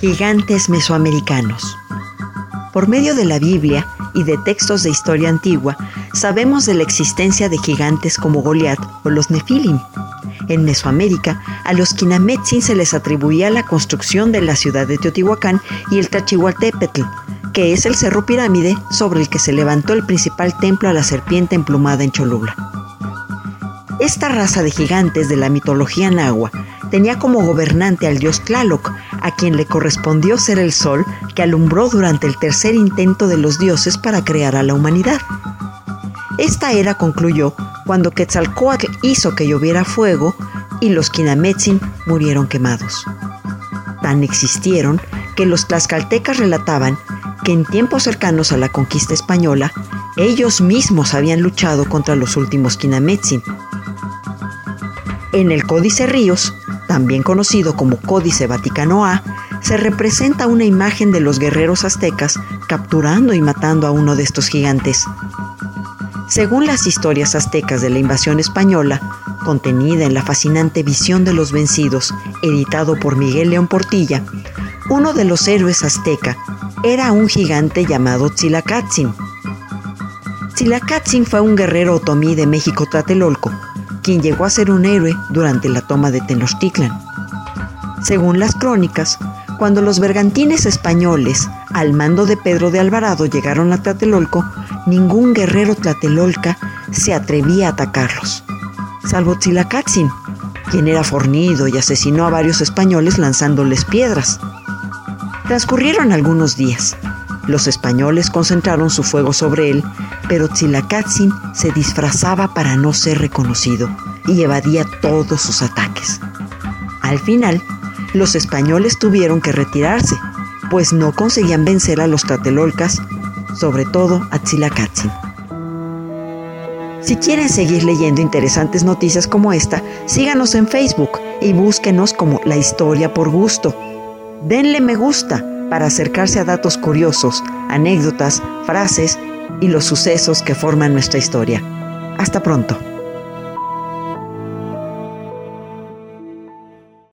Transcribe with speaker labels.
Speaker 1: Gigantes mesoamericanos. Por medio de la Biblia y de textos de historia antigua, sabemos de la existencia de gigantes como Goliat o los Nefilim. En Mesoamérica, a los Quinametzin se les atribuía la construcción de la ciudad de Teotihuacán y el Tachihualtépetl, que es el cerro pirámide sobre el que se levantó el principal templo a la serpiente emplumada en Cholula. Esta raza de gigantes de la mitología nahua tenía como gobernante al dios Tlaloc, a quien le correspondió ser el sol que alumbró durante el tercer intento de los dioses para crear a la humanidad. Esta era concluyó cuando Quetzalcoatl hizo que lloviera fuego y los Quinametzin murieron quemados. Tan existieron que los tlaxcaltecas relataban que en tiempos cercanos a la conquista española, ellos mismos habían luchado contra los últimos Quinametzin. En el Códice Ríos, también conocido como Códice Vaticano A, se representa una imagen de los guerreros aztecas capturando y matando a uno de estos gigantes. Según las historias aztecas de la invasión española, contenida en la fascinante Visión de los Vencidos, editado por Miguel León Portilla, uno de los héroes azteca era un gigante llamado Tzilacatzin. Tzilacatzin fue un guerrero otomí de México Tlatelolco, quien llegó a ser un héroe durante la toma de Tenochtitlan. Según las crónicas, cuando los bergantines españoles, al mando de Pedro de Alvarado, llegaron a Tlatelolco, ningún guerrero tlatelolca se atrevía a atacarlos, salvo Tzilacatzin, quien era fornido y asesinó a varios españoles lanzándoles piedras. Transcurrieron algunos días. Los españoles concentraron su fuego sobre él, pero Tzilacatzin se disfrazaba para no ser reconocido y evadía todos sus ataques. Al final, los españoles tuvieron que retirarse, pues no conseguían vencer a los tlatelolcas, sobre todo a Tzilacatzin. Si quieren seguir leyendo interesantes noticias como esta, síganos en Facebook y búsquenos como La Historia por Gusto. Denle me gusta para acercarse a datos curiosos, anécdotas, frases y los sucesos que forman nuestra historia. Hasta pronto.